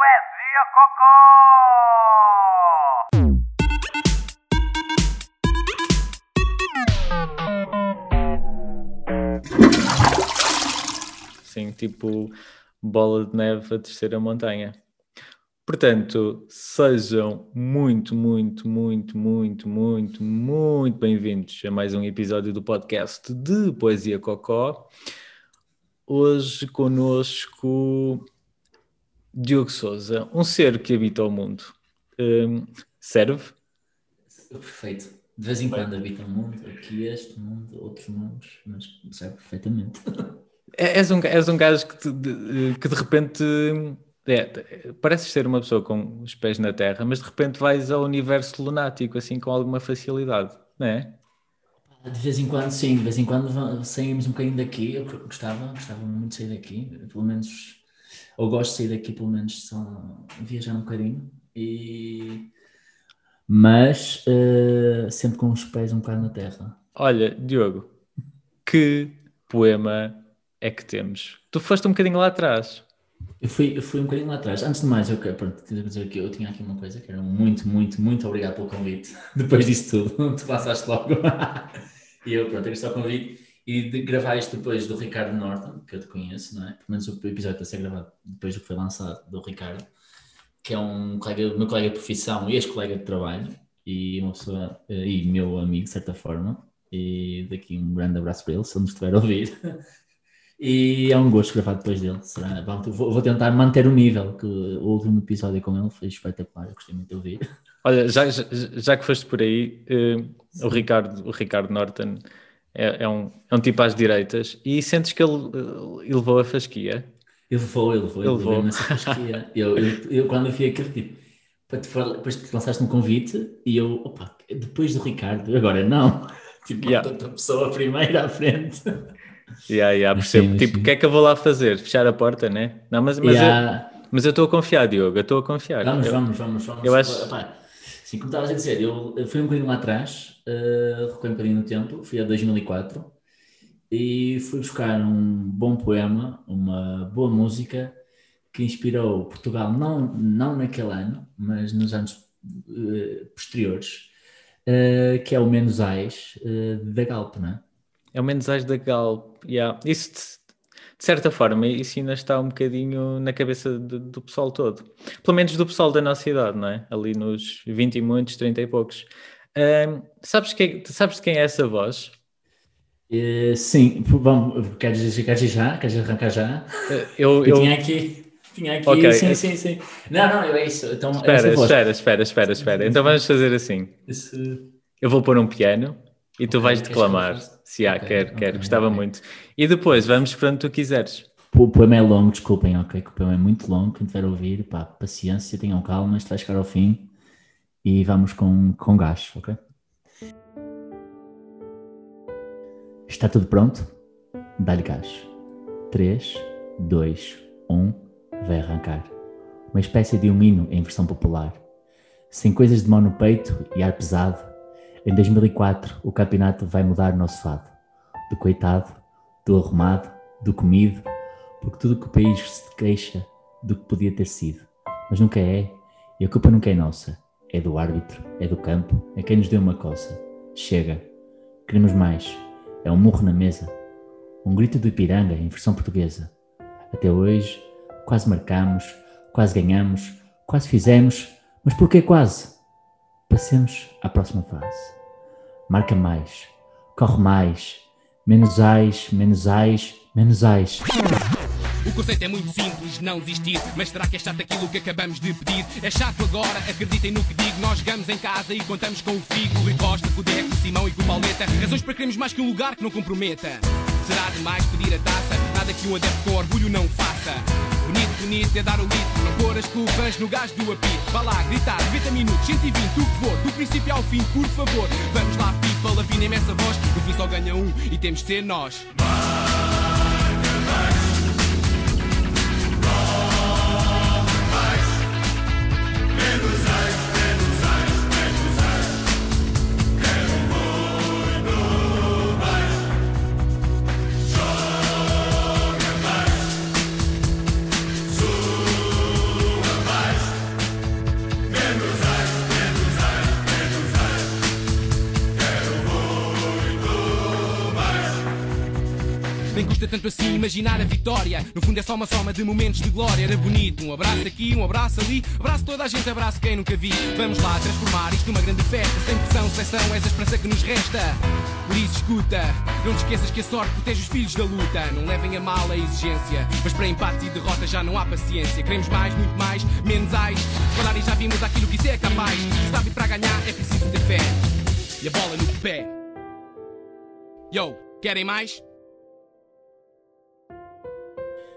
Poesia Cocó! Sim, tipo bola de neve a descer a montanha. Portanto, sejam muito, muito, muito, muito, muito, muito bem-vindos a mais um episódio do podcast de Poesia Cocó. Hoje conosco Diogo Souza, um ser que habita o mundo. Hum, serve? Perfeito. De vez em quando habita um mundo, aqui este mundo, outros mundos, mas serve perfeitamente. É- És um, és um gajo que, te- de, que de repente é, pareces ser uma pessoa com os pés na terra, mas de repente vais ao universo lunático assim com alguma facilidade, não é? De vez em quando, sim, de vez em quando saímos um bocadinho daqui. Eu gostava, gostava muito de sair daqui, pelo menos, eu gosto de sair daqui, pelo menos, só viajar um bocadinho. E... Mas eh, sempre com os pés um bocado na terra. Olha, Diogo, que poema é que temos? Tu foste um bocadinho lá atrás. Eu fui, eu fui um bocadinho lá atrás. Antes de mais, eu quero pronto, quero dizer que eu tinha aqui uma coisa que era muito, muito, muito obrigado pelo convite. Depois disso tudo, tu passaste logo. e eu, pronto, agradeço o convite. E de gravar isto depois do Ricardo Norton, que eu te conheço, não é? Pelo menos o episódio está a ser gravado depois do que foi lançado do Ricardo, que é um colega, meu colega de profissão e ex-colega de trabalho, e uma pessoa, eh, e meu amigo, de certa forma. E daqui um grande abraço para ele, se ele nos estiver a ouvir. E é um gosto gravar depois dele. Será? Vou tentar manter o nível, que o último episódio com ele foi espetacular, eu gostei muito de ouvir. Olha, já, já, já que foste por aí, eh, o, Ricardo, o Ricardo Norton é, é um, é um tipo às direitas e sentes que ele, eh, ele levou a fasquia. Ele levou, ele levou, ele Ele levou levou. nessa fasquia. Eu, eu, eu, quando eu vi aquilo, tipo, para te fal- depois te lançaste um convite e eu, opa, depois do Ricardo, agora não. Tipo, Yeah. outra pessoa primeiro à frente. Yeah, yeah, percebo. tipo, o que é que eu vou lá fazer? Fechar a porta, né? Não, mas, mas, Yeah. eu, mas eu estou a confiar, Diogo, eu estou a confiar. Vamos, Eu- vamos, vamos, vamos. eu acho- Epá, sim, como estavas a dizer, eu fui um bocadinho lá atrás, uh, recuei um bocadinho no tempo, fui a 2004 e fui buscar um bom poema, uma boa música que inspirou Portugal, não, não naquele ano, mas nos anos eh, posteriores, eh, que é o Menos Ais eh, da Galp, não é? É o mensagem da Galp. Yeah. Isso, de, certa forma, isso ainda está um bocadinho na cabeça de- do pessoal todo. Pelo menos do pessoal da nossa idade, não é? Ali nos 20 e muitos, 30 e poucos. Ahm, sabes, quem, sabes de quem é essa voz? Eh, sim, vamos, queres, queres já? Queres arrancar já? Eh, Eu, Eu tinha aqui, tinha aqui, Ok. sim, sim, sim. Não, não, é isso. Então, espera, espera, espera, espera, espera. Então vamos fazer assim. Eu vou pôr um piano e tu Ok, vais que declamar. faça? Se há, Ok, quero, quero, ok, gostava muito. E depois vamos para onde tu quiseres. O poema é longo, desculpem, ok? Que o poema é muito longo. Quem tiver a ouvir, pá, paciência, tenham calma, isto vai chegar ao fim e vamos com, com gás, ok? Está tudo pronto? Dá-lhe gás. 3, 2, 1, vai arrancar. Uma espécie de um hino em versão popular. Sem coisas de mão no peito e ar pesado, em 2004 o campeonato vai mudar o nosso fado. Do coitado, do arrumado, do comido, porque tudo que o país se queixa do que podia ter sido. Mas nunca é, e a culpa nunca é nossa. É do árbitro, é do campo, é quem nos deu uma coça. Chega. Queremos mais. É um murro na mesa. Um grito do Ipiranga em versão portuguesa. Até hoje, quase marcamos, quase ganhamos, quase fizemos, mas por que quase? Passemos à próxima fase. Marca mais, corre mais, menos ais, menos ais, menos ais. O conceito é muito simples, não desistir. Mas será que é chato aquilo que acabamos de pedir? É chato agora, acreditem no que digo. Nós jogamos em casa e contamos com o Figo, o Rui Costa, com o Deco, o Simão e com o Pauleta. Razões para queremos mais que um lugar que não comprometa. Será demais pedir a taça? Nada que um adepto com orgulho não faça. Bonito, bonito é dar o litro, não pôr as culpas no gás do apito. Vá lá, gritar, 90 minutos, 120, o que for, do princípio ao fim, por favor. Vamos lá, people, afinem essa voz. No fim só ganha um e temos de ser nós. custa imaginar a vitória. No fundo é só uma soma de momentos de glória. Era bonito, um abraço aqui, um abraço ali. Abraço toda a gente, abraço quem nunca vi. Vamos lá transformar isto numa grande festa. Sem pressão, seleção, és a esperança que nos resta. Por isso escuta, não te esqueças que a sorte protege os filhos da luta. Não levem a mal a exigência, mas para empate e derrota já não há paciência. Queremos mais, muito mais, menos ais. Se calhar e já vimos aquilo que isso é capaz. Sabe, para ganhar é preciso ter fé. E a bola no pé. Yo, querem mais?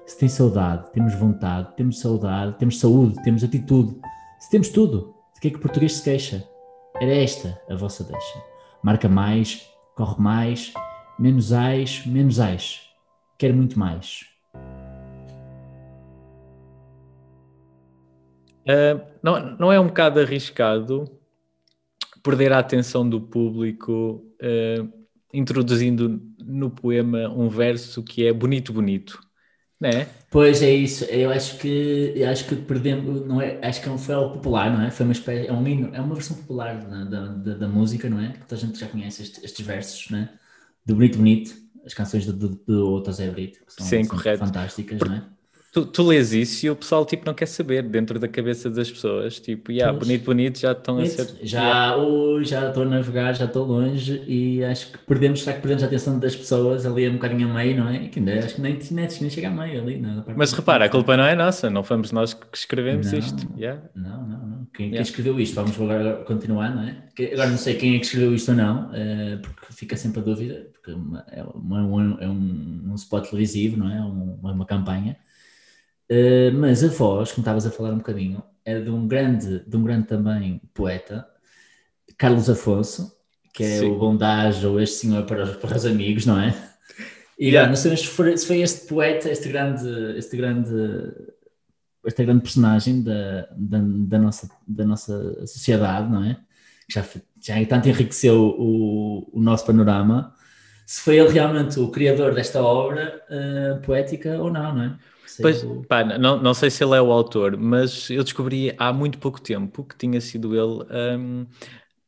Se tem saudade, temos vontade, temos saudade, temos saúde, temos atitude. Se temos tudo, de que é que o português se queixa? Era esta a vossa deixa. Marca mais, corre mais, menos ais, menos ais. Quer muito mais. Uh, não, não é um bocado arriscado perder a atenção do público uh, introduzindo no poema um verso que é bonito, bonito, não é? Pois é isso, eu acho que eu acho que perdemos, não é? Acho que é foi algo popular, não é? Foi uma espécie, é um hino, é uma versão popular da, da, da, da música, não é? Que toda a gente já conhece estes, estes versos, não é? Do Bonito Bonito, as canções do, do, do Otto Zé Brito, que são, Sim, são correto. fantásticas, não é? Tu, tu lês isso e o pessoal tipo não quer saber dentro da cabeça das pessoas, tipo, yeah, bonito, bonito, já estão a ser. Já oh, já estou a navegar, já estou longe e acho que perdemos, será que perdemos a atenção das pessoas ali um bocadinho a meio, não é? Que ainda, acho que nem, nem, nem chega a meio ali. Parte Mas repara, a culpa não é nossa, não fomos nós que escrevemos Não. isto. yeah. Não, não, não. Quem, quem Yeah. escreveu isto? Vamos agora continuar, não é? Agora não sei quem é que escreveu isto ou não, eh, porque fica sempre a dúvida, porque é uma- é, uma- é um, um spot televisivo, não é? Um- uma, uma campanha. Eh, mas a voz, como estavas a falar um bocadinho, é de um grande, de um grande também poeta, Carlos Afonso, que é Sim. o bondage ou este senhor para os, para os amigos, não é? E Yeah. não sei se foi, se foi este poeta, este grande, este grande, esta grande personagem da, da, da nossa, da nossa sociedade, não é? Que já, já tanto enriqueceu o, o nosso panorama, se foi ele realmente o criador desta obra eh, poética ou não, não é? Pois, pá, não, não sei se ele é o autor, mas eu descobri há muito pouco tempo que tinha sido ele hum,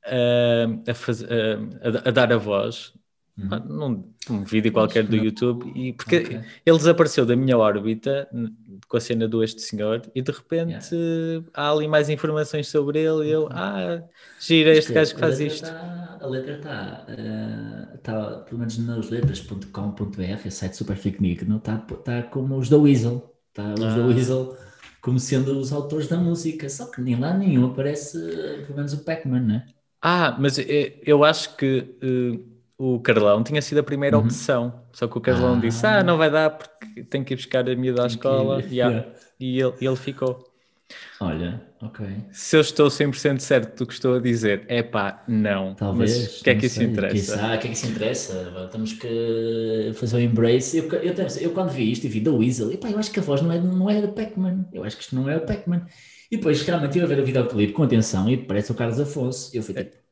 a, a, faz- a- a dar a voz Uhum. num, num vídeo qualquer do YouTube, e porque Ok. ele desapareceu da minha órbita com a cena do este senhor, e de repente há ali mais informações sobre ele, e eu, ah, gira este gajo que faz isto. tá- a letra está, está, pelo menos nas letras.com.br, esse site super digno, está tá como os da Weasel. Está os da Ah. Weasel como sendo os autores da música, só que nem lá nenhum aparece, pelo menos o Pac-Man, né? Ah, mas eh, eu acho que eh, o Carlão tinha sido a primeira Uhum. opção. Só que o Carlão Ah. disse: Ah, não vai dar porque tem que ir buscar a miúda à escola. Que- Yeah. Yeah. E ele, ele ficou. Olha, ok. Se eu estou 100% certo do que estou a dizer, é pá, não. Talvez. Mas o que é que isso sei, interessa? quiçá, o que é que isso interessa? Temos que fazer o embrace. Eu, eu, tenho- eu quando vi isto e vi da Weasel, epá, eu acho que a voz não é, não é do Pac-Man. Eu acho que isto não é o Pac-Man. E depois realmente eu a ver o videoclipe com atenção e parece o Carlos Afonso. E eu fui tipo, real,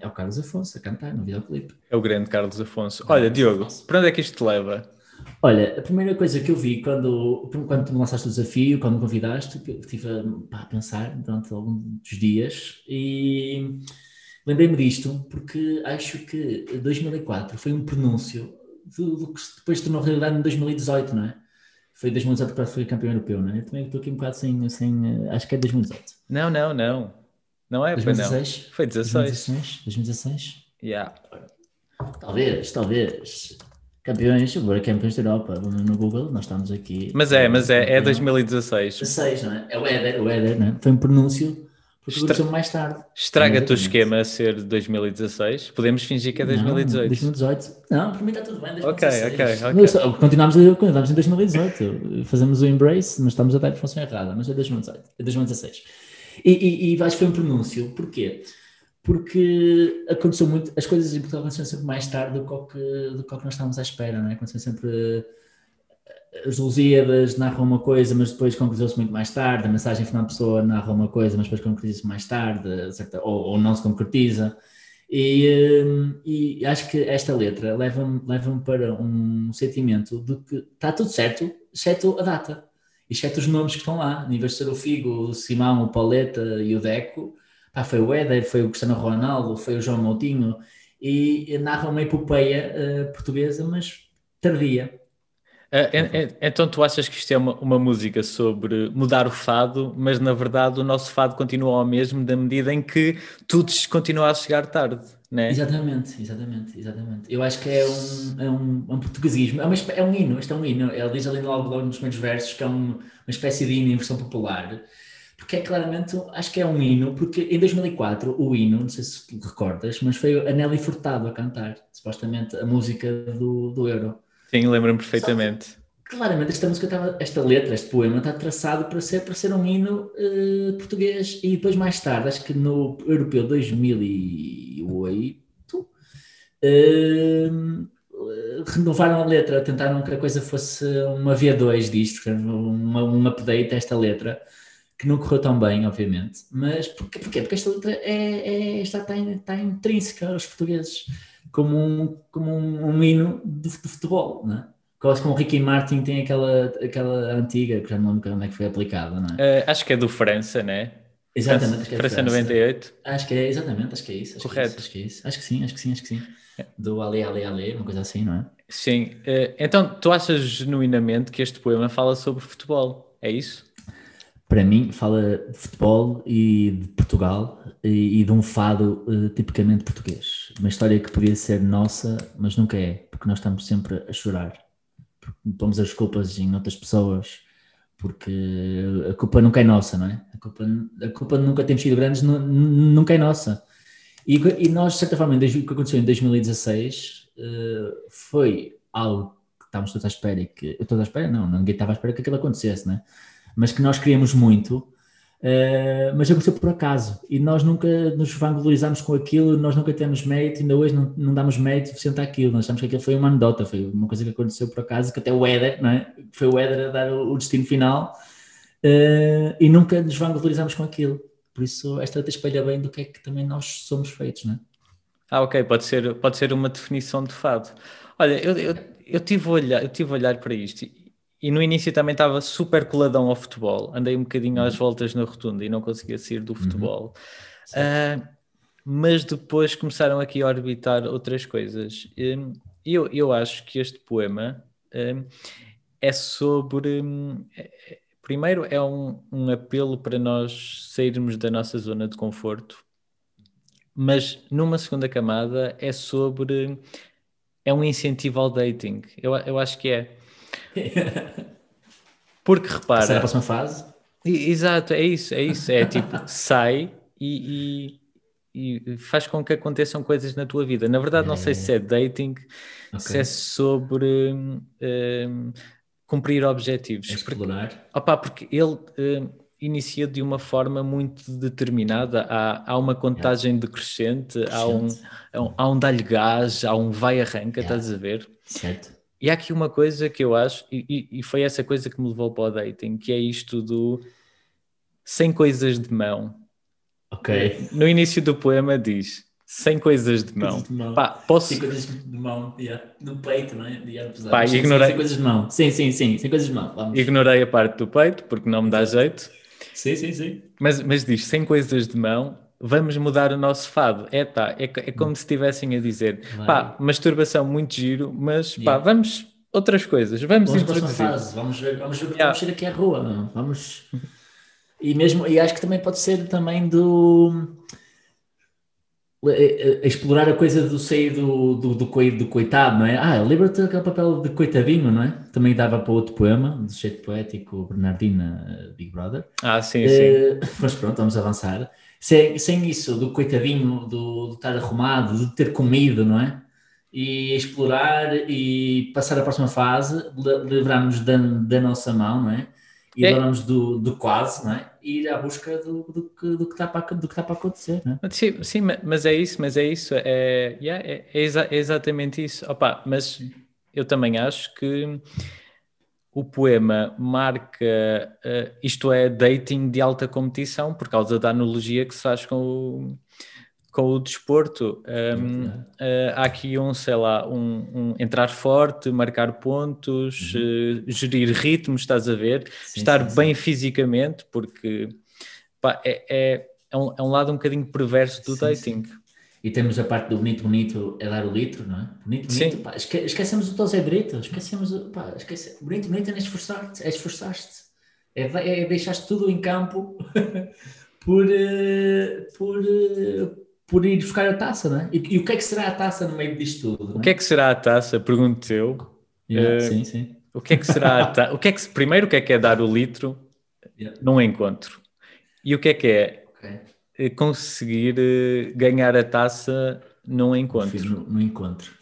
é o Carlos Afonso a cantar no videoclipe. É o grande Carlos Afonso. Carlos Olha, Diogo, Afonso. para onde é que isto te leva? Olha, a primeira coisa que eu vi quando, quando tu me lançaste o desafio, quando me convidaste, estive a, pá, a pensar durante alguns dias e lembrei-me disto porque acho que 2004 foi um pronúncio do, do que depois tornou realidade em 2018, não é? Foi 2018 que foi campeão europeu, não é? Eu também estou aqui um bocado sem, sem eh, acho que é 2018. Não, não, não. Não é, foi não. 2016? Foi 16. 2016? 2016? Yeah. Talvez, talvez. Campeões, agora campeões da Europa, no Google, nós estamos aqui. Mas é, mas é, é Campeão. 2016. 16, não é? É o Éder, o Éder, não é? Foi um pronúncio, porque Estra- mais tarde. Estraga-te o esquema ser 2016. Podemos fingir que é 2018. Não, 2018. Não, para mim está tudo bem. Ok, 2016. ok, ok. Não, só- Continuamos, a- continuamos em 2018. Fazemos o embrace, mas estamos a dar a informação errada. Mas é 2018, é 2016. E, e, e acho que foi um pronúncio. Porquê? Porque aconteceu muito, as coisas em Portugal aconteceram sempre mais tarde do que, do que nós estávamos à espera, não é? Aconteceu sempre as Lusíadas narram uma coisa, mas depois concretizou-se muito mais tarde, a mensagem final da pessoa narra uma coisa, mas depois concretiza-se mais tarde, certa- ou, ou não se concretiza. E, hum, e acho que esta letra leva-me leva para um sentimento de que está tudo certo, exceto a data, exceto os nomes que estão lá. Em vez de ser o Figo, o Simão, o Pauleta e o Deco, pá, foi o Éder, foi o Cristiano Ronaldo, foi o João Moutinho, e narra uma epopeia eh, portuguesa, mas tardia. Então tu achas que isto é uma, uma, música sobre mudar o fado, mas na verdade o nosso fado continua ao mesmo da medida em que tudo continua a chegar tarde, né? Exatamente, exatamente, exatamente. Eu acho que é um, é um, um portuguesismo, é, uma, é um hino, este é um hino. Ele diz ali logo, logo nos primeiros versos que é um, uma espécie de hino em versão popular, porque é claramente, acho que é um hino, porque em 2004 o hino, não sei se recordas, mas foi a Nelly Furtado a cantar, supostamente a música do, do Euro. Sim, lembro-me perfeitamente. Claramente esta música estava, esta letra, este poema está traçado para ser, para ser um hino uh, português e depois mais tarde, acho que no Europeu 2008, uh, renovaram a letra, tentaram que a coisa fosse uma V2 disto, uma, um update a esta letra, que não correu tão bem, obviamente. Mas? Porquê? Porque esta letra é, é, está, está, está intrínseca aos portugueses como um, como um, um hino de, de, futebol, não é? Quase como o Ricky Martin tem aquela, aquela antiga, que já não lembro onde é que foi aplicada, não é? Uh, acho que é do França, não é? Exatamente, acho que é França, França 98. Acho que é, exatamente, acho que é isso. Acho Correto. Que é isso, acho que é isso. Acho que sim, acho que sim, acho que sim. Do Ale, Ale, Ale, uma coisa assim, não é? Sim. Uh, então, tu achas genuinamente que este poema fala sobre futebol? É isso? para mim, fala de futebol e de Portugal e, e de um fado uh, tipicamente português. Uma história que podia ser nossa, mas nunca é, porque nós estamos sempre a chorar. Pomos as culpas em outras pessoas, porque a culpa nunca é nossa, não é? A culpa, a culpa nunca temos sido grandes, nunca é nossa. E, e, nós, de certa forma, o que aconteceu em 2016 uh, eh, foi algo que estávamos todos à espera e que. Eu todos à espera? Não, ninguém estava à espera que aquilo acontecesse, não é? mas que nós queríamos muito, uh, mas aconteceu por acaso e nós nunca nos vanglorizámos com aquilo, nós nunca temos mérito, ainda hoje não, não damos mérito suficiente àquilo, nós achamos que aquilo foi uma anedota, foi uma coisa que aconteceu por acaso, que até o Éder, não é? foi o Éder a dar o, destino final uh, e nunca nos vanglorizámos com aquilo. Por isso, esta letra espelha bem do que é que também nós somos feitos, não é? Ah, ok, pode ser, pode ser uma definição de fado. Olha, eu, eu, eu, tive a olhar, eu tive a olhar para isto e no início também estava super coladão ao futebol. Andei um bocadinho às uhum. voltas na rotunda e não conseguia sair do uhum. futebol. Uhum. Uh, mas depois começaram aqui a orbitar outras coisas. Hum, eu, eu acho que este poema um, é sobre. Um, é, primeiro, é um, um apelo para nós sairmos da nossa zona de conforto, mas numa segunda camada é sobre. É um incentivo ao dating. Eu, eu acho que é. Porque repara. Passar a próxima fase? Exato, é isso, é isso. É tipo, sai e, e, e, faz com que aconteçam coisas na tua vida. Na verdade, é, não sei se é dating, okay. se é sobre um, cumprir objetivos. Explorar. Porque, opa, porque ele. Um, inicia de uma forma muito determinada. Há, há uma contagem decrescente, há um, há um, um gás, há um vai-arranca, yeah. estás a ver? Certo. E há aqui uma coisa que eu acho, e, e foi essa coisa que me levou para o dating, que é isto do sem coisas de mão. Ok. No início do poema diz sem coisas de mão. Coisas de mão. Pá, posso... Sem coisas de mão, yeah. no peito, não é? Yeah, Pá, sim, ignorei... sem coisas de mão. Sim, sim, sim, sem coisas de mão. Vamos. Ignorei a parte do peito, porque não me dá jeito. Sim, sim, sim. Mas, mas diz sem coisas de mão, vamos mudar o nosso fado. É, tá, é, é como se estivessem a dizer, Vai. pá, masturbação muito giro, mas pá, vamos outras coisas. Vamos, vamos introduzir. Fase. Vamos ver, vamos ver yeah. vamos ir aqui à rua. Não? Vamos. E mesmo, e acho que também pode ser também do explorar a coisa do sair do, do, do, do coitado, não é? Ah, lembra-te aquele papel de coitadinho, não é? Também dava para outro poema, do jeito poético, Bernardina Big Brother. Ah, sim, uh, sim. Mas pronto, vamos avançar. Sem, sem isso, do coitadinho, do, do estar arrumado, de ter comido, não é? e explorar e passar a próxima fase, livrarmos da, da nossa mão, não é? E é. livrarmos do, do quase, não é? E ir à busca do, do, que, do, que, está para, do que está para acontecer, não é? Sim, sim, mas é isso, mas é isso, é, yeah, é, é, exa é exatamente isso. Opa, mas eu também acho que o poema marca, uh, isto é, dating de alta competição, por causa da analogia que se faz com o com o desporto. Um, uh, há aqui um, sei lá, um, um entrar forte, marcar pontos, uhum. uh, gerir ritmos, estás a ver? Sim, Estar sim, bem sim. fisicamente, porque pá, é, é, é, um, é um lado um bocadinho perverso do dating. E temos a parte do bonito, bonito é dar o litro, não é? Bonito, bonito, pá, esque, esquecemos o Tosé Brito, esquecemos, o- pá, esquece, bonito, bonito é esforçar-te, é esforçar-te, é, é deixar tudo em campo por, eh, por, eh, por ir buscar a taça, não é? E, e o que é que será a taça no meio disto tudo? O que é que será a taça? Pergunto eu. Yeah, eh, sim, sim. O que é que será a taça? O que é que primeiro o que é que é dar o litro Yeah. num encontro? E o que é que é Ok. Eh, conseguir eh, ganhar a taça num Fiz encontro? No, no encontro.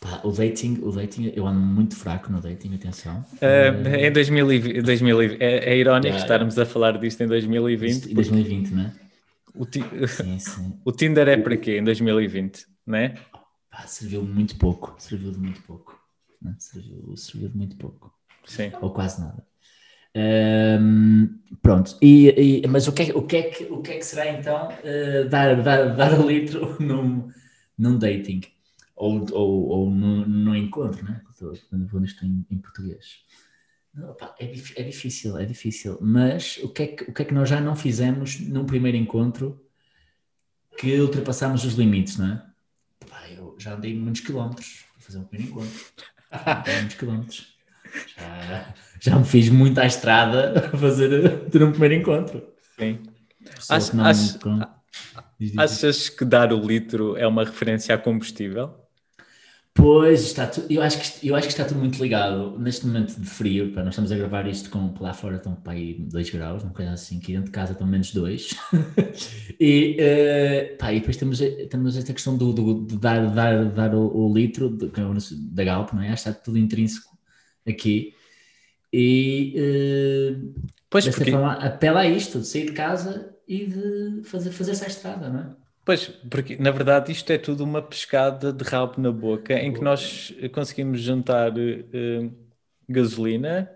Pá, o dating, o dating, eu ando muito fraco no dating, atenção. Eh, em 2020, 2020 é, é irónico estarmos a falar disto em 2020. Isto em porque 2020, não é? o, ti- Sim, sim. o Tinder é para quê em 2020, né? Pá, serviu muito pouco, serviu de muito pouco. Né? Serviu, serviu de muito pouco. Sim. Ou quase nada. Ahm, pronto, e, e- mas o que, é, o, que é que, o que é que será então eh, dar, dar, dar o litro num, num dating? Ou, ou, ou num, num encontro, né? Quando vou nisto em, em português. Não, pá, é, é difícil, é difícil. Mas o que, é que, o que é que nós já não fizemos num primeiro encontro que ultrapassámos os limites, não é? Pá, eu já andei muitos quilómetros para fazer um primeiro encontro. Muitos quilómetros. Já, já me fiz muito à estrada a fazer ter um primeiro encontro. Sim. Acho- que não- acho- que não- Diz, diz, diz. Achas que dar o litro é uma referência a combustível? Pois, está tu- eu, acho que, eu acho que está tudo muito ligado. Neste momento de frio, pá, nós estamos a gravar isto com lá fora estão para aí 2 graus, uma coisa assim, aqui dentro de casa estão menos 2. e, pá, e depois temos, temos esta questão do, do- de dar, dar, dar o, o litro de- que é da Galp, não é? Acho que está tudo intrínseco aqui. E eh, Pois, porque, forma apela a isto, de sair de casa e de fazer, fazer essa estrada, não é? pois, porque na verdade isto é tudo uma pescada de rabo na boca em que nós conseguimos juntar eh, gasolina,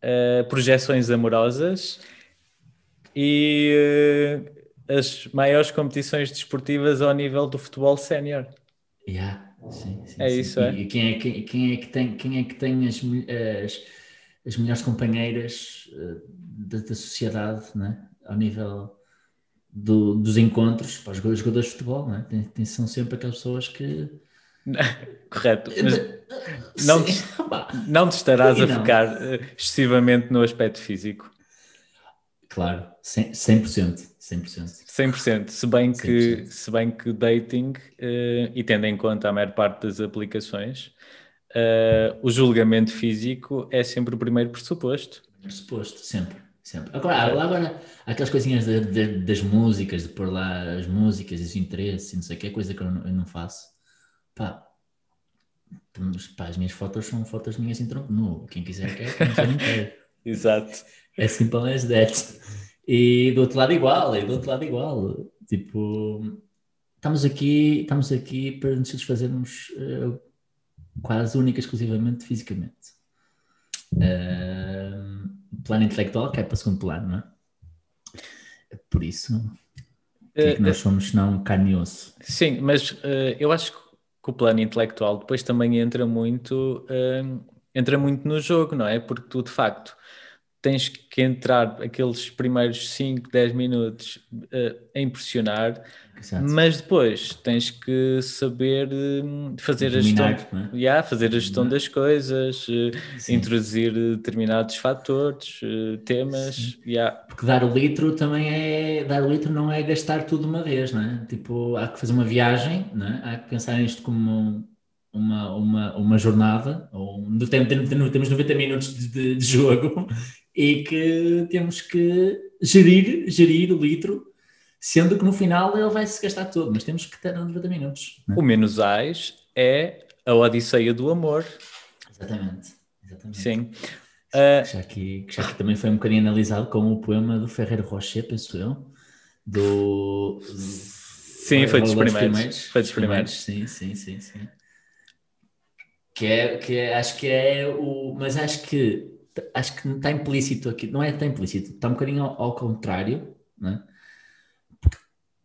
eh, projeções amorosas e eh, as maiores competições desportivas ao nível do futebol sénior. Yeah, sim, sim, É sim. isso, E, é. e quem é, quem, quem é que tem, quem é que tem as, as, as melhores companheiras eh, da, da sociedade, né? Ao nível do- dos encontros para os jogadores de futebol, né? Tem, tem- são sempre aquelas pessoas que Correto. Mas não, Sim, pá, não te estarás a não. focar eh, excessivamente no aspecto físico. Claro, 100%, 100%, 100%. 100%, se bem que, 100%. se bem que dating, eh, e tendo em conta a maior parte das aplicações, eh, o julgamento físico é sempre o primeiro pressuposto. Pressuposto, sempre, sempre. Agora, agora aquelas coisinhas de- de- das músicas, de pôr lá as músicas e os interesses e não sei o que, é coisa que eu não, eu não faço. Pá, pá, as minhas fotos são fotos minhas em tronco nu. Quem quiser quer, quem quer não quer. Exato. É simple as that. E do outro lado igual, e do outro lado igual. Tipo, estamos aqui, estamos aqui para nos satisfazermos eh, quase única e exclusivamente fisicamente. Eh, plano intelectual que é para segundo plano, não é? Por isso, o que é que Eh, nós somos senão carne e osso? Sim, mas eh, eu acho que o plano intelectual depois também entra muito, eh, entra muito no jogo, não é? Porque tu, de facto, tens que entrar aqueles primeiros 5, 10 minutos eh, a impressionar, Exato. mas depois tens que saber eh, fazer a gestão, é? Yeah, fazer a gestão das coisas, Sim. introduzir determinados fatores, eh, temas, yeah. Porque dar o litro também é. Dar o litro não é gastar tudo uma vez, não é? Tipo, há que fazer uma viagem, não é? Há que pensar nisto como uma, uma, uma jornada, ou um- tem- tem- tem- temos 90 minutos de, de- de jogo e que temos que gerir, gerir o litro, sendo que no final ele vai se gastar todo, mas temos que ter 90 minutos. não é? O menos ais é a Odisseia do Amor, Exatamente. Exatamente. sim. Ah, Que já, que já aqui também foi um bocadinho analisado como o poema do Ferreiro Rocher, penso eu. Do. Sim, foi dos primeiros. Foi dos primeiros. Sim, sim, sim, sim. Que é, que é, acho que é o. Mas acho que acho que está implícito aqui. Não é está implícito, está um bocadinho ao, ao contrário, não é? Porque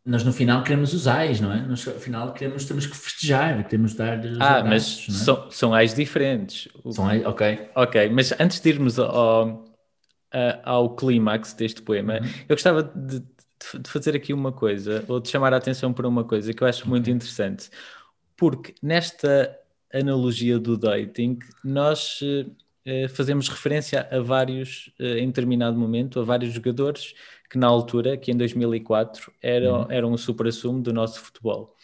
nós no final queremos os ais, não é? Nós no final queremos, temos que festejar, queremos dar. os Ah, abraços, mas é? são, são ais diferentes. São ais, ok. Ok, mas antes de irmos ao, ao clímax deste poema, Uhum. eu gostava de, de, fazer aqui uma coisa, ou de chamar a atenção para uma coisa que eu acho muito interessante, porque nesta analogia do dating, nós eh, fazemos referência a vários, eh, em determinado momento, a vários jogadores que na altura, que em 2004, eram, uhum. eram o supra-sumo do nosso futebol.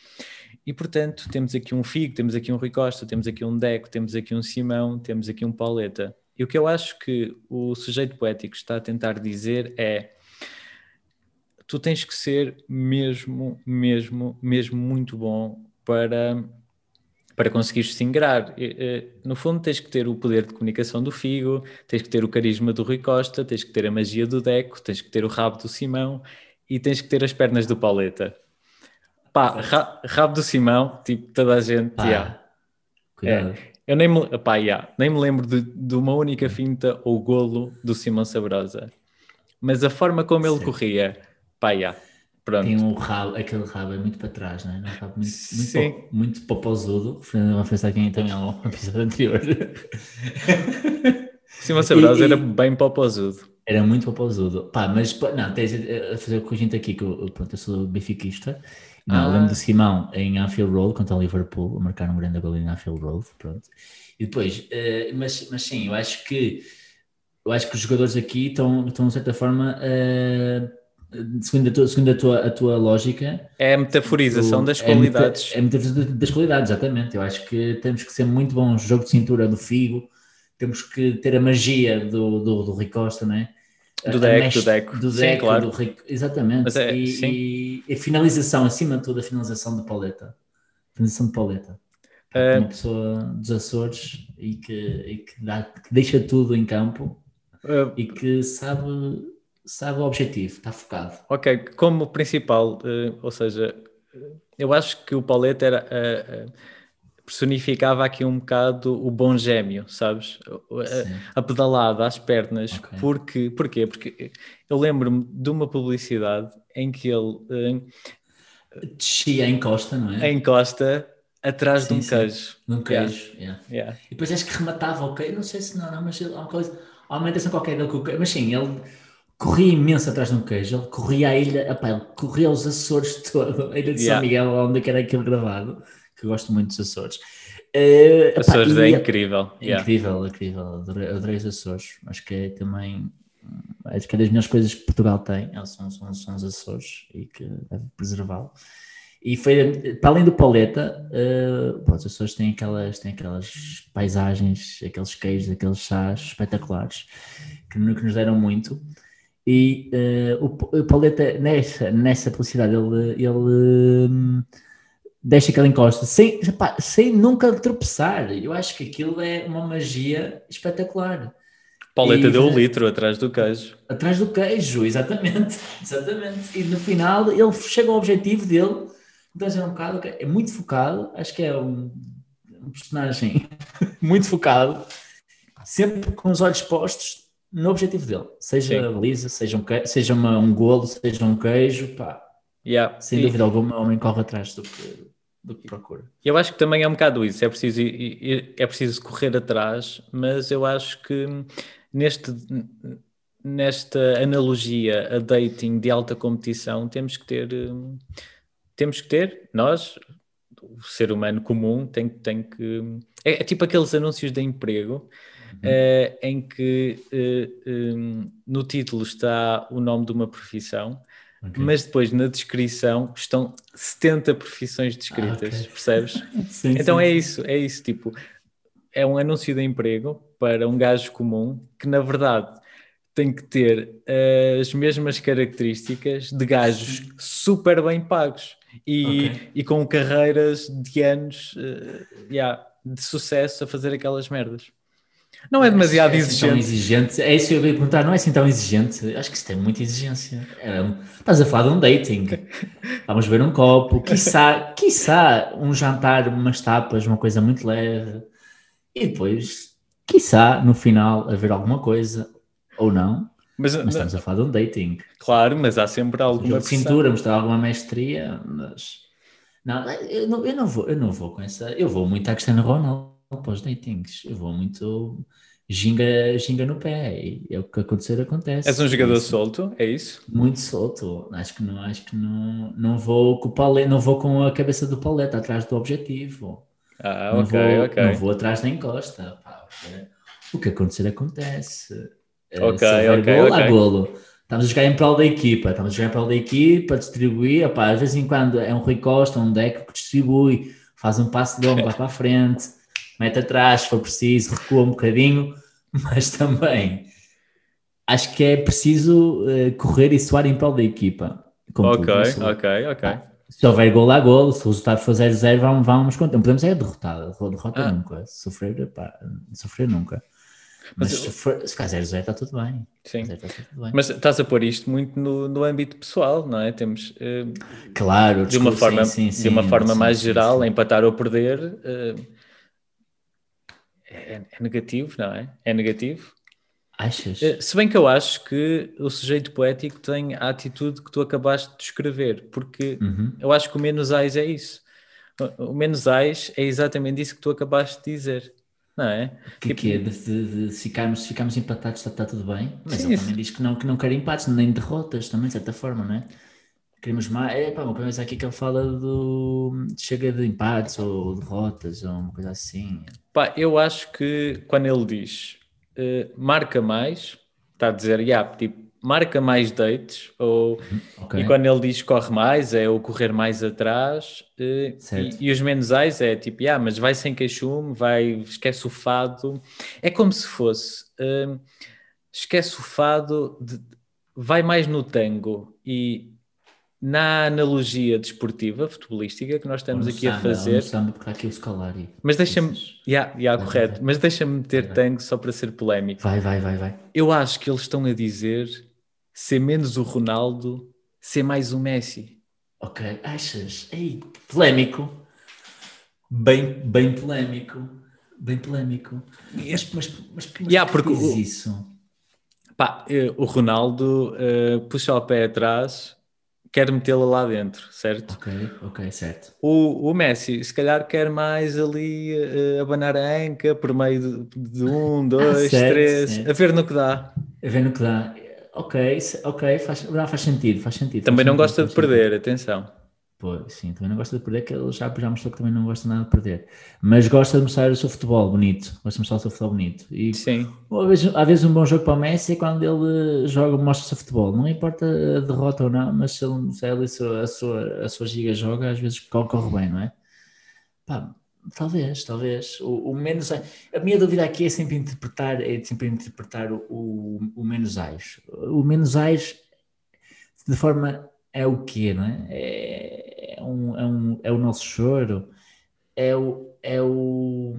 E portanto, temos aqui um Figo, temos aqui um Rui Costa, temos aqui um Deco, temos aqui um Simão, temos aqui um Pauleta. E o que eu acho que o sujeito poético está a tentar dizer é tu tens que ser mesmo, mesmo, mesmo muito bom para para conseguires se ingrar. No fundo, tens que ter o poder de comunicação do Figo, tens que ter o carisma do Rui Costa, tens que ter a magia do Deco, tens que ter o rabo do Simão e tens que ter as pernas do Pauleta. Pá, ra rabo do Simão, tipo, toda a gente. Ah, yeah. Cuidado. É, eu nem me, pá, yeah, nem me lembro de, de, uma única finta ou golo do Simão Sabrosa, mas a forma como ele Sim. corria, pá, yeah. Pronto. Tem um rabo, aquele rabo é muito para trás, não é? Um rabo muito, Sim. muito, muito popozudo, referendo a referência a quem também é um episódio anterior. Simão Sabrosa era bem popozudo. Era muito popozudo. Pá, mas não, tens a fazer com a gente aqui, que eu, pronto, eu sou benfiquista. Não, ah. lembro do Simão em Anfield Road contra o Liverpool, a marcar um grande gol em Anfield Road, pronto. E depois, uh, mas, mas sim, eu acho que eu acho que os jogadores aqui estão, estão de certa forma uh, segundo, a tua, segundo a, tua, a tua lógica. É a metaforização das é qualidades. É a metaforização das qualidades, exatamente. Eu acho que temos que ser muito bons. Jogo de cintura do Figo, temos que ter a magia do, do, do Ricosta, não é? Do deck, do deck. Do deck, sim, claro. do Rico, exatamente. É, e, e, a finalização, acima de tudo, a finalização de paleta. Finalização de paleta. Uh, uma pessoa dos Açores e que, e que, dá, que deixa tudo em campo uh, e que sabe sabe o objetivo, está focado. Ok, como principal, uh, ou seja, eu acho que o Paulette era, uh, personificava aqui um bocado o bom gêmeo, sabes? A, a, pedalada às pernas. Okay. Porque, porquê? Porque eu lembro-me de uma publicidade em que ele descia em costa, não é? Em costa, atrás sim, de um sim. queijo. De um queijo, yeah. Yeah. Yeah. E depois acho que rematava o queijo, não sei se não, não mas há uma coisa, há uma intenção qualquer dele com o queijo, mas sim, ele corria imenso atrás de um queijo, ele corria a ilha, opa, ele corria os Açores todo, a ilha de yeah. São Miguel, onde é era aquilo gravado, que eu gosto muito dos Açores. Uh, Açores é incrível. É yeah. Incrível, incrível, adorei, adorei os Açores, acho que é também, acho que é das melhores coisas que Portugal tem, são, são, são os Açores e que deve preservá-lo. E foi, para além do Pauleta, uh, os Açores têm aquelas, têm aquelas paisagens, aqueles queijos, aqueles chás espetaculares que, que nos deram muito. E uh, o, o Pauleta, nessa, nessa publicidade, ele, ele um, deixa que ele encosta sem, sem nunca tropeçar. Eu acho que aquilo é uma magia espetacular. Pauleta e, deu um litro atrás do queijo. Atrás do queijo, exatamente. exatamente. E no final ele chega ao objetivo dele. Então é um bocado, é muito focado. Acho que é um, um personagem muito focado, sempre com os olhos postos no objetivo dele, seja Sim. baliza, seja, um, seja uma, um golo, seja um queijo, pá, yeah. sem dúvida e... alguma, o homem corre atrás do que, do que procura. Eu acho que também é um bocado isso, é preciso, é preciso correr atrás, mas eu acho que neste, nesta analogia a dating de alta competição temos que ter, temos que ter, nós, o ser humano comum, tem, tem que. É, é tipo aqueles anúncios de emprego uh, em que eh, no título está o nome de uma profissão, okay. mas depois na descrição estão 70 profissões descritas, ah, okay. percebes? sim, então sim. é isso, é isso, tipo, é um anúncio de emprego para um gajo comum que na verdade tem que ter uh, as mesmas características de gajos super bem pagos e, okay. e com carreiras de anos uh, yeah, de sucesso a fazer aquelas merdas. Não é demasiado é, é exigente. Assim exigente. É isso que eu ia perguntar, não é assim tão exigente? Acho que isso tem muita exigência. É, estás a falar de um dating. Vamos ver um copo, quiçá, quiçá um jantar, umas tapas, uma coisa muito leve. E depois, quiçá, no final, haver alguma coisa, ou não. Mas, mas estamos a falar de um dating. Claro, mas há sempre alguma de cintura, mostrar alguma mestria, mas... Não eu, não, eu não vou, eu não vou com essa... Eu vou muito à Cristiano Ronaldo os datings. Eu vou muito ginga, ginga no pé. E é o que acontecer, acontece. És um jogador Isso. solto, é isso? Muito solto. Acho que não, acho que não, não vou com o paleta, não vou com a cabeça do paleta atrás do objetivo. Ah, não ok, vou, ok. Não vou atrás da encosta. pá, o que acontecer acontece. Eh, Ok, ok, golo, há ok. golo. Estamos a jogar em prol da equipa, estamos a jogar em prol da equipa, distribuir, opá, às vezes em quando é um Rui Costa, um Deco que distribui, faz um passo longo, vai para a frente, mete atrás, se for preciso, recua um bocadinho, mas também acho que é preciso eh, correr e suar em prol da equipa. Ok, tudo, ok, ok. Se houver gol a gol, se o resultado for 0-0, vamos, vamos contar. Não podemos é derrotar, derrota Ah. nunca. Sofrer, pá, sofrer nunca. Mas, Mas se, for, se ficar 0-0 está tudo bem. Sim. 0-0 está tudo bem. Mas estás a pôr isto muito no, no âmbito pessoal, não é? Temos, eh, claro, de uma desculpa, forma, sim, sim, de uma sim, forma mais geral, empatar ou perder eh, é, é negativo, não é? É negativo. Achas? Eh, Se bem que eu acho que o sujeito poético tem a atitude que tu acabaste de descrever, porque Uhum. eu acho que o menos ais é isso. O menos ais é exatamente isso que tu acabaste de dizer, não é? Que, que é de, de- de ficarmos, ficarmos empatados está, está tudo bem, mas Sim, ele também diz que não, que não quer empates, nem derrotas, também de certa forma, não é? Queremos mais. É pá, uma coisa aqui que ele fala do. chega de empates ou derrotas ou uma coisa assim. Pá, eu acho que quando ele diz eh, marca mais, está a dizer, yeah, tipo, marca mais dates, ou, Ok? e quando ele diz corre mais, é o correr mais atrás, eh, e, e os menos ais é tipo, yeah, mas vai sem queixume, vai, esquece o fado. É como se fosse, eh, esquece o fado, de- vai mais no tango e na analogia desportiva, futebolística, que nós estamos aqui a samba, fazer. samba, porque há aqui o Scolari. Mas deixa-me. Dizes. Yeah, yeah, Vai, correto. vai. Mas deixa-me meter tango só para ser polémico. Vai, vai, vai, vai. Eu acho que eles estão a dizer ser menos o Ronaldo, ser mais o Messi. Ok, achas? Ei, polémico. Bem, bem polémico. Bem polémico. Mas, mas, mas, mas Yeah, por que porque dizes o- isso? Pá, eh, o Ronaldo eh, puxa o pé atrás, quer metê-la lá dentro, certo? Ok, ok, certo. O, o Messi, se calhar, quer mais ali eh, abanar a anca por meio de, de um, dois, Ah, certo, três, certo. a ver no que dá. A ver no que dá. Ok, ok, faz, faz sentido, faz sentido. Também faz não sentido, gosta de faz sentido. perder, atenção. Pois, sim, também não gosta de perder, que ele já, já mostrou que também não gosta nada de perder. Mas gosta de mostrar o seu futebol bonito. Gosta de mostrar o seu futebol bonito. E Sim. Às vezes, às vezes um bom jogo para o Messi é quando ele joga, mostra o seu futebol. Não importa a derrota ou não, mas se ele, se ele a, sua, a, sua, a sua giga joga, às vezes corre, corre bem, não é? Pá, talvez, talvez. O, o menos a minha dúvida aqui é sempre interpretar, é sempre interpretar o, o, o menos ais. O menos ais de forma é o quê, não é? É, é, um, é, um, é o nosso choro, é o, é o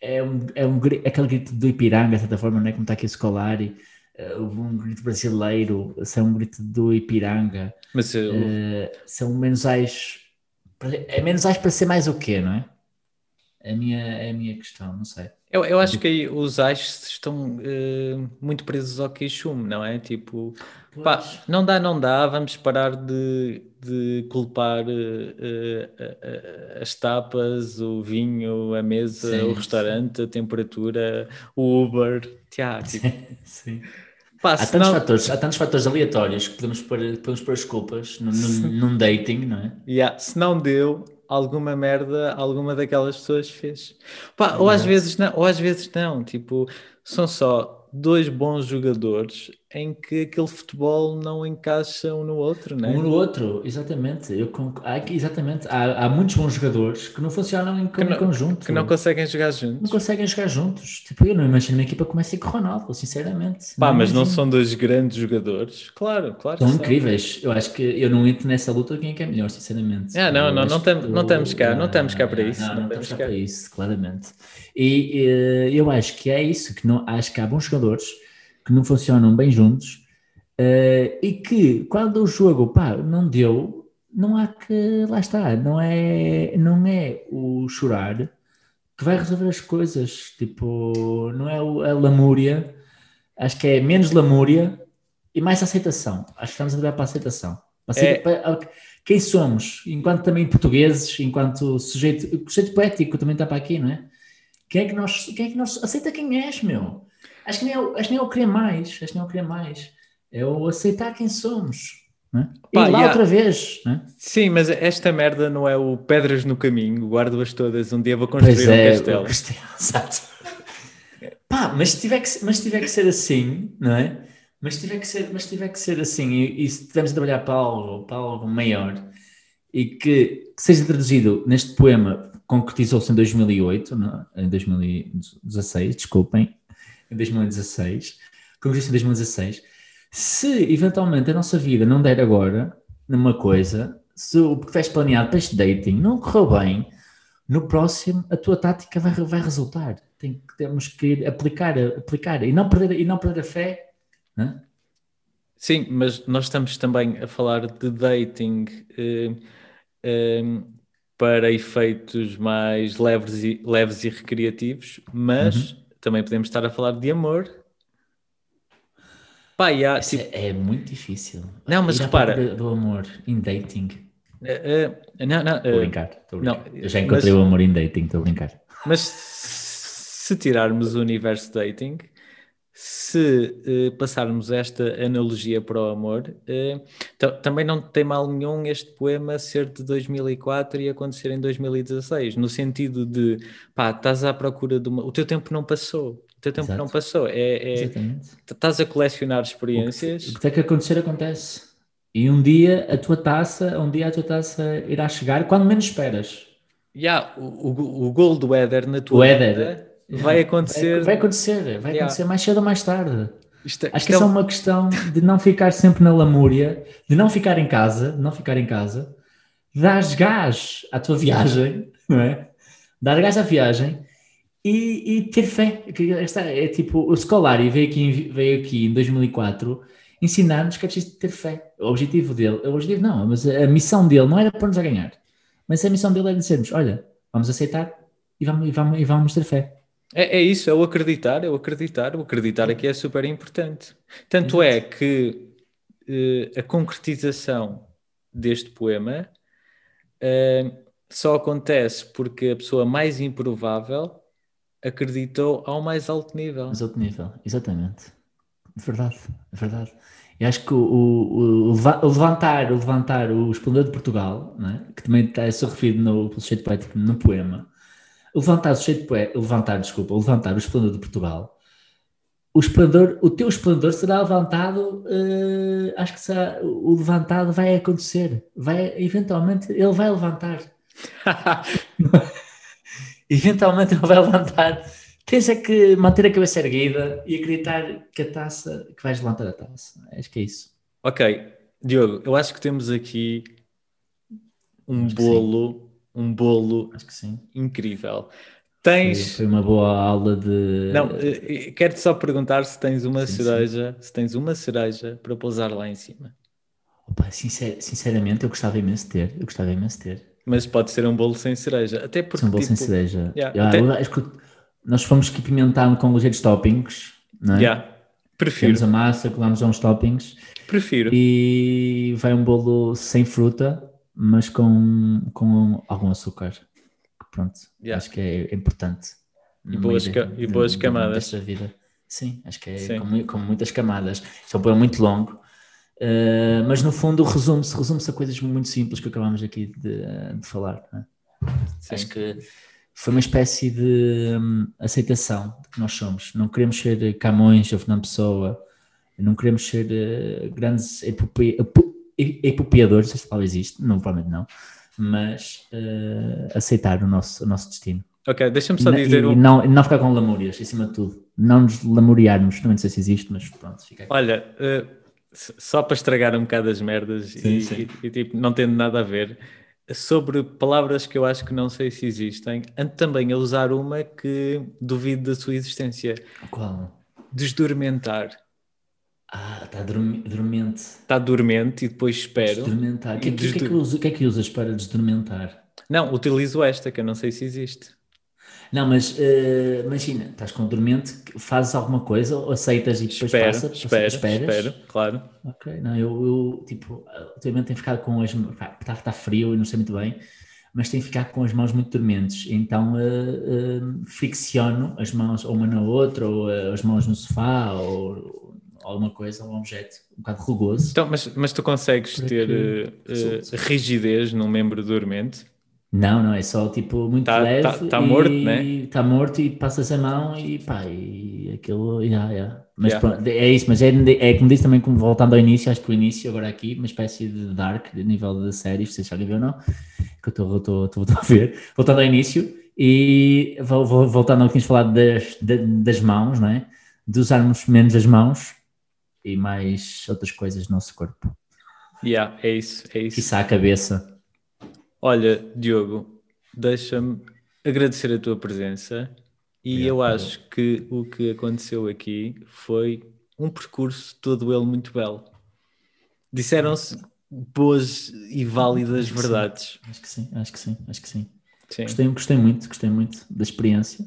é um, é um aquele grito do Ipiranga, de certa forma, não é? Como está aqui o Scolari, eh, um grito brasileiro, se é um grito do Ipiranga, Mas eh, o- eh, são menos ais. É menos ais para ser mais o quê, não é? É a minha, é a minha questão, não sei. Eu, eu acho que aí os ais estão eh, muito presos ao queixume, não é? Tipo, pá, não dá, não dá, vamos parar de, de culpar eh, eh, as tapas, o vinho, a mesa, Sim, o restaurante, a temperatura, o Uber. Tchá, tipo, Sim. pá, Há, tantos não- fatores, há tantos fatores aleatórios que podemos pôr, podemos pôr as culpas num, num, num dating, não é? Yeah, se não deu, alguma merda, alguma daquelas pessoas fez. Pá, ou às vezes não, ou às vezes não, tipo, são só dois bons jogadores em que aquele futebol não encaixa um no outro, né? Um no outro, exatamente. Eu, há, exatamente. Há, há muitos bons jogadores que não funcionam em, Que não- conjunto. Que não conseguem jogar não juntos. conseguem jogar juntos. Tipo, eu não imagino uma equipa com Messi e com Ronaldo, sinceramente. Pá, mas não imagino. são dois grandes jogadores? Claro, claro São incríveis. Eu acho que eu não entro nessa luta quem é que é melhor, sinceramente. Ah, não, Eu não, não tam- que não estamos cá, não ah, estamos cá para ah, isso, Não, não não estamos cá. para isso, claramente. E eh, eu acho que é isso, que não, acho que há bons jogadores que não funcionam bem juntos eh, e que quando o jogo pá, não deu, não há que, lá está, não é, não é o chorar que vai resolver as coisas, tipo, não é o- a lamúria, acho que é menos lamúria e mais aceitação. Acho que estamos a trabalhar para a aceitação. Para É. para- quem somos, enquanto também portugueses, enquanto sujeito, o sujeito poético também está para aqui, não é? Quem é que nós, quem é que nós, aceita quem és, meu. Acho que nem é, o- acho que nem é o querer mais, acho que nem é o querer mais. É o aceitar quem somos. Né? E Pá, lá yeah. outra vez. Né? Sim, mas esta merda não é o pedras no caminho, guardo-as todas, um dia vou construir Pois um é, castelo. o castelo, exato. Pá, mas se, tiver que, ser- mas tiver que ser assim, não é? Mas se tiver que ser, mas se tiver que ser assim, e, e se tivermos a trabalhar para algo, para algo maior, e que, que seja traduzido neste poema, concretizou-se em 2008, não? é? em 2016, desculpem, em 2016, concretizou-se em 2016, se eventualmente a nossa vida não der agora numa coisa, se o que tiveste planeado para este dating não correu bem, no próximo a tua tática vai, vai resultar. Tem, temos que ir aplicar, aplicar e não perder, e não perder a fé. né? Sim, mas nós estamos também a falar de dating eh, eh, para efeitos mais leves e, leves e recreativos, mas Uhum. Também podemos estar a falar de amor. Pá, há, tipo, é, é muito difícil. Não, mas repara- Do amor em dating. eh, eh, não, não, Estou a eh, brincar. Estou a brincar. não, Eu já encontrei mas- o amor em dating, estou a brincar. Mas se tirarmos o universo dating, se eh, passarmos esta analogia para o amor, ta- também não tem mal nenhum este poema ser de 2004 e acontecer em 2016, no sentido de, pá, estás à procura de uma... O teu tempo não passou. O teu tempo Exato. não passou. É, é- Exatamente. estás a colecionar O que, experiências. o que tem que acontecer, acontece. E um dia a tua taça, um dia a tua taça irá chegar quando menos esperas. Yeah, o, o, o gold weather na tua O vida vai acontecer. Vai, vai acontecer, vai Yeah. acontecer mais cedo ou mais tarde. Isto, Acho isto que é é só um- uma questão de não ficar sempre na lamúria, de não ficar em casa, de não ficar em casa, dar gás à tua viagem, não é? Dar gás à viagem e, e ter fé. Que esta é tipo, o Scolari veio aqui, em- veio aqui em 2004 ensinar-nos que é preciso ter fé. O objetivo dele, o objetivo não, mas a missão dele não era pôr-nos a ganhar, mas a missão dele era dizer-nos: olha, vamos aceitar e vamos, e vamos, e vamos ter fé. É, é isso, é o acreditar, é o acreditar, o acreditar aqui é super importante. Tanto é que eh, a concretização deste poema eh, só acontece porque a pessoa mais improvável acreditou ao mais alto nível. Mas outro nível, exatamente. Verdade, verdade. E acho que o, o- o leva- o levantar, o levantar o esplendor de Portugal, é? que também está a ser referido no pelo sujeito poético no poema, levantar o sujeito poé- o levantar, desculpa, o levantar o esplendor de Portugal, o esplendor, o teu esplendor será levantado, eh, acho que será, o levantado vai acontecer, vai, eventualmente ele vai levantar. eventualmente ele vai levantar. Tens é que manter a cabeça erguida e acreditar que a taça, que vais levantar a taça. Acho que é isso. ok, Diogo, eu acho que temos aqui um Acho bolo, um bolo Acho que sim. incrível. Tens. foi uma boa aula de. Não, eh, eh, quero-te só perguntar se tens uma Sim, sim. cereja, se tens uma cereja para pousar lá em cima. Opa, sincer- sinceramente, eu gostava imenso de ter. Eu gostava imenso de ter. Mas pode ser um bolo sem cereja. Até porque São bolo sem tipo, cereja. yeah, Ah, até- eu nós fomos que pimentando com ligeiros toppings, não é? yeah, prefiro, Temos a massa, colamos uns toppings prefiro. e vai um bolo sem fruta, mas com, com algum açúcar. Pronto, Yeah. acho que é importante. E boas ca- e boas camadas. Desta vida. Sim, acho que é Sim. com, com muitas camadas. Isto é um poema muito longo, eh, mas no fundo resume-se resume a coisas muito simples que acabamos aqui de, de falar. é? Acho que foi uma espécie de hum, aceitação de que nós somos. Não queremos ser Camões ou Fernando Pessoa, não queremos ser eh, grandes epope- epo- e- epopeadores, se palavra existe, não, provavelmente não, mas eh, aceitar o nosso, o nosso destino. Ok, deixa-me só dizer e, um. e não, e não ficar com lamúrias, em cima de tudo. Não nos lamuriarmos, não sei se existe, mas pronto, fica aqui. Olha, s- só para estragar um bocado as merdas Sim, e, sim. e, tipo, não tendo nada a ver, sobre palavras que eu acho que não sei se existem, ando também a usar uma que duvido da sua existência: Qual? desdormentar. Ah, está dormente. Está dormente e depois espero. Desdormentar. O que, é que- que é que é que usas para desdormentar? Não, utilizo esta, que eu não sei se existe. Não, mas eh, imagina, estás com dormente, fazes alguma coisa ou aceitas e depois Espero, passa? espero, esperas? espero, claro. Ok, não, eu, eu tipo, ultimamente tenho ficado com as. Está tá frio e não sei muito bem. mas tenho ficar com as mãos muito dormentes. Então uh, uh, fricciono as mãos ou uma na outra, ou uh, as mãos no sofá, ou alguma coisa, um objeto um bocado rugoso. Então, mas, mas tu consegues ter rigidez num membro dormente? Não, não, é só tipo muito tá, leve. Está tá morto, né? Está morto e passas a mão e pá, e aquilo, yeah, yeah. Mas yeah. Pronto, é isso, mas é, é como disse também, como voltando ao início, acho que o início agora aqui, uma espécie de dark, de nível de séries, se já viu ou não, que eu estou a ver. Voltando ao início e voltando ao que tínhamos falado das, das mãos, não é? De usarmos menos as mãos e mais outras coisas no nosso corpo. Yeah, é isso, é isso. Isso a cabeça Olha, Diogo, deixa-me agradecer a tua presença e Obrigado, eu acho que o que aconteceu aqui foi um percurso todo ele muito belo. Disseram-se boas e válidas acho verdades. Sim. Acho que sim, acho que sim, acho que sim. sim. Gostei, gostei muito, gostei muito da experiência.